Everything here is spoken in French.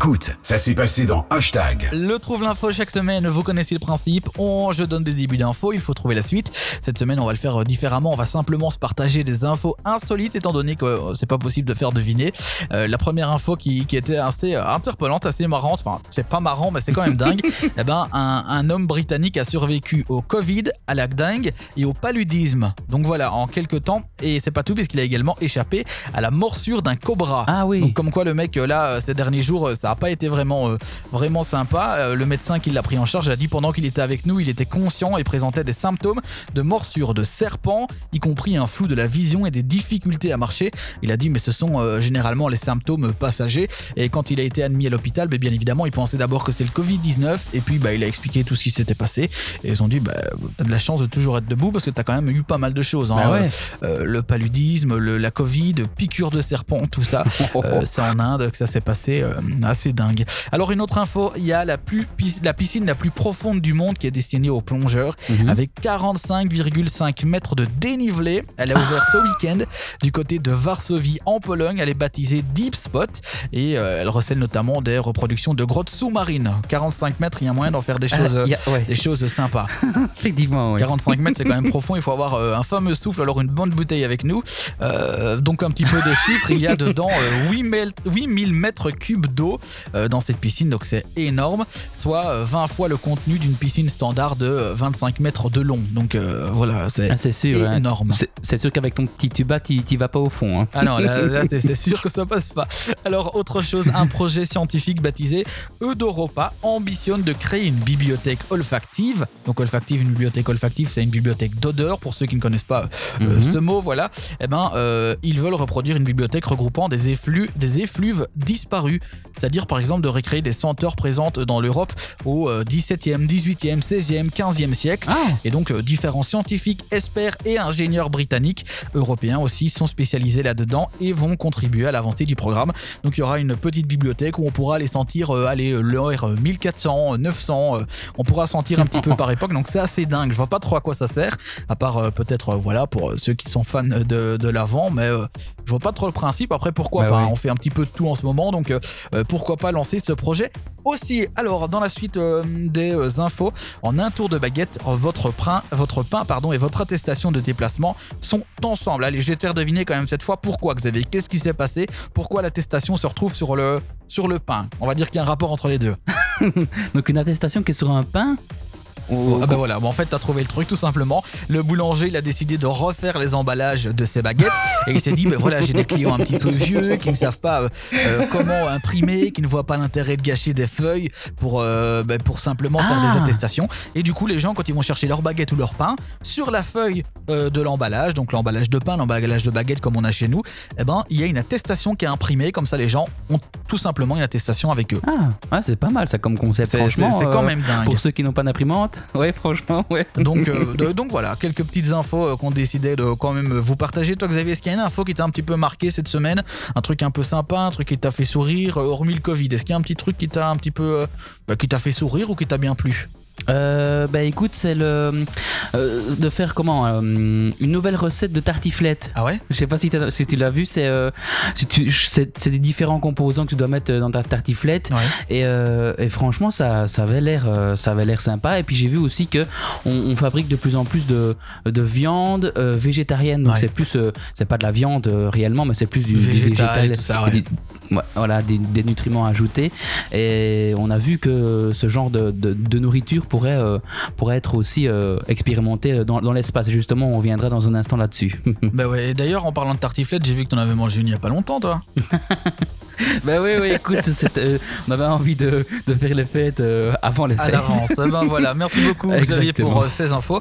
Écoute, ça s'est passé dans Hashtag. Le trouve l'info chaque semaine, vous connaissez le principe. On, je donne des débuts d'infos, il faut trouver la suite. Cette semaine, on va le faire euh, différemment. On va simplement se partager des infos insolites, étant donné que euh, c'est pas possible de faire deviner. Euh, la première info qui, qui était assez interpellante, assez marrante, enfin, c'est pas marrant, mais c'est quand même dingue. Eh ben, un, un homme britannique a survécu au Covid, à la dingue et au paludisme. Donc voilà, en quelques temps. Et c'est pas tout, puisqu'il a également échappé à la morsure d'un cobra. Ah oui. Donc comme quoi le mec là euh, ces derniers jours euh, ça a pas été vraiment euh, vraiment sympa. Le médecin qui l'a pris en charge a dit pendant qu'il était avec nous il était conscient et présentait des symptômes de morsure de serpent, y compris un flou de la vision et des difficultés à marcher. Il a dit mais ce sont euh, généralement les symptômes passagers et quand il a été admis à l'hôpital ben, bien évidemment il pensait d'abord que c'est le Covid-19 et puis bah, il a expliqué tout ce qui s'était passé et ils ont dit bah, de la chance de toujours être debout parce que t'as quand même eu pas mal de choses. hein. Bah ouais. Euh, le paludisme, le- la Covid, piqûre de serpent, tout ça. Euh, c'est en Inde que ça s'est passé, euh, assez dingue. Alors une autre info, il y a la, plus, la piscine la plus profonde du monde qui est destinée aux plongeurs, Mhm. avec 45,5 mètres de dénivelé. Elle a ouvert ce week-end du côté de Varsovie en Pologne. Elle est baptisée Deep Spot et euh, elle recèle notamment des reproductions de grottes sous-marines. 45 mètres, il y a moyen d'en faire des choses, Ah, a- ouais, des choses sympas. effectivement, ouais. 45 mètres, c'est quand même profond. Il faut avoir euh, un fameux souffle, alors une bonne bouteille avec nous. Euh, donc, un petit peu de chiffres. Il y a dedans euh, 8000 8000 mètres cubes d'eau euh, dans cette piscine. Donc, c'est énorme. Soit euh, 20 fois le contenu d'une piscine standard de euh, 25 mètres de long. Donc, euh, voilà, c'est Ah, hein. énorme. C'est- sûr qu'avec ton petit tuba, tu vas pas au fond. hein. Ah non, là, c'est sûr que ça passe pas. Alors, autre chose, un projet scientifique baptisé Eudoropa ambitionne de créer une bibliothèque olfactive. Donc, olfactive, une bibliothèque olfactive, c'est une bibliothèque d'odeur, pour ceux qui ne connaissent pas euh, Mhm. ce mot, voilà. Eh ben, euh, ils veulent reproduire une bibliothèque regroupant des, efflux, des effluves disparus. C'est-à-dire, par exemple, de recréer des senteurs présentes dans l'Europe au 17e, 18e, 16e, 15e siècle. Ah, Et donc, euh, différents scientifiques, experts et ingénieurs britanniques, européens aussi, sont spécialisés là-dedans et vont contribuer à l'avancée du programme. Donc, il y aura une petite bibliothèque où on pourra les sentir, euh, aller euh, l'heure euh, 1400, euh, 900, euh, on pourra sentir un petit peu par époque. Donc, c'est assez dingue. Je vois pas trop à quoi ça sert, à part euh, peut-être, euh, voilà, pour euh, ceux qui sont fans de, de l'avant, mais je vois pas trop le principe. Après, pourquoi Bah pas? oui. On fait un petit peu de tout en ce moment, donc pourquoi pas lancer ce projet aussi. Alors, dans la suite des infos, en un tour de baguette, votre pain, votre pain pardon, et votre attestation de déplacement sont ensemble. Allez, je vais te faire deviner quand même cette fois pourquoi, Xavier. Qu'est-ce qui s'est passé? Pourquoi l'attestation se retrouve sur le, sur le pain? On va dire qu'il y a un rapport entre les deux. donc une attestation qui est sur un pain? Ou- Ah bah voilà, bon, en fait, t'as trouvé le truc tout simplement. Le boulanger, il a décidé de refaire les emballages de ses baguettes et il s'est dit, ben voilà, j'ai des clients un petit peu vieux qui ne savent pas euh, euh, comment imprimer, qui ne voient pas l'intérêt de gâcher des feuilles pour, euh, pour simplement faire Ah. des attestations. Et du coup, les gens, quand ils vont chercher leur baguette ou leur pain, sur la feuille euh, de l'emballage, donc l'emballage de pain, l'emballage de baguette comme on a chez nous, eh ben, il y a une attestation qui est imprimée, comme ça les gens ont tout simplement une attestation avec eux. Ah, ouais, c'est pas mal ça comme concept, C'est franchement. c'est- c'est quand même dingue. Pour ceux qui n'ont pas d'imprimante, ouais, franchement, ouais. Donc, euh, de- donc voilà, quelques petites infos euh, qu'on décidait de quand même vous partager. Toi, Xavier, est-ce qu'il y a une info qui t'a un petit peu marqué cette semaine? Un truc un peu sympa, un truc qui t'a fait sourire, euh, hormis le Covid Est-ce qu'il y a un petit truc qui t'a un petit peu. euh, bah, qui t'a fait sourire ou qui t'a bien plu? Euh, bah écoute, c'est le euh, de faire comment euh, une nouvelle recette de tartiflette. Ah ouais? Je sais pas si, tu l'as vu, c'est euh, c'est c'est des différents composants que tu dois mettre dans ta tartiflette. Ouais. Et, et franchement, ça, ça avait l'air, ça avait l'air sympa. Et puis j'ai vu aussi que on, on fabrique de plus en plus de, de viande végétarienne. Donc Ouais. c'est plus, c'est pas de la viande réellement, mais c'est plus du, du Végétal et végétal, tout ça, ouais. Ouais, voilà, des, des nutriments ajoutés. Et on a vu que ce genre de, de, de nourriture pourrait, euh, pourrait être aussi euh, expérimenté dans, dans l'espace. Justement, on reviendra dans un instant là-dessus. Bah ouais, et d'ailleurs, en parlant de tartiflette, j'ai vu que t'en avais mangé une il y a pas longtemps, toi. Ben oui, oui, écoute, euh, on avait envie de, de faire les fêtes euh, avant les À fêtes. l'avance. ben voilà, merci beaucoup, Xavier, pour euh, ces infos.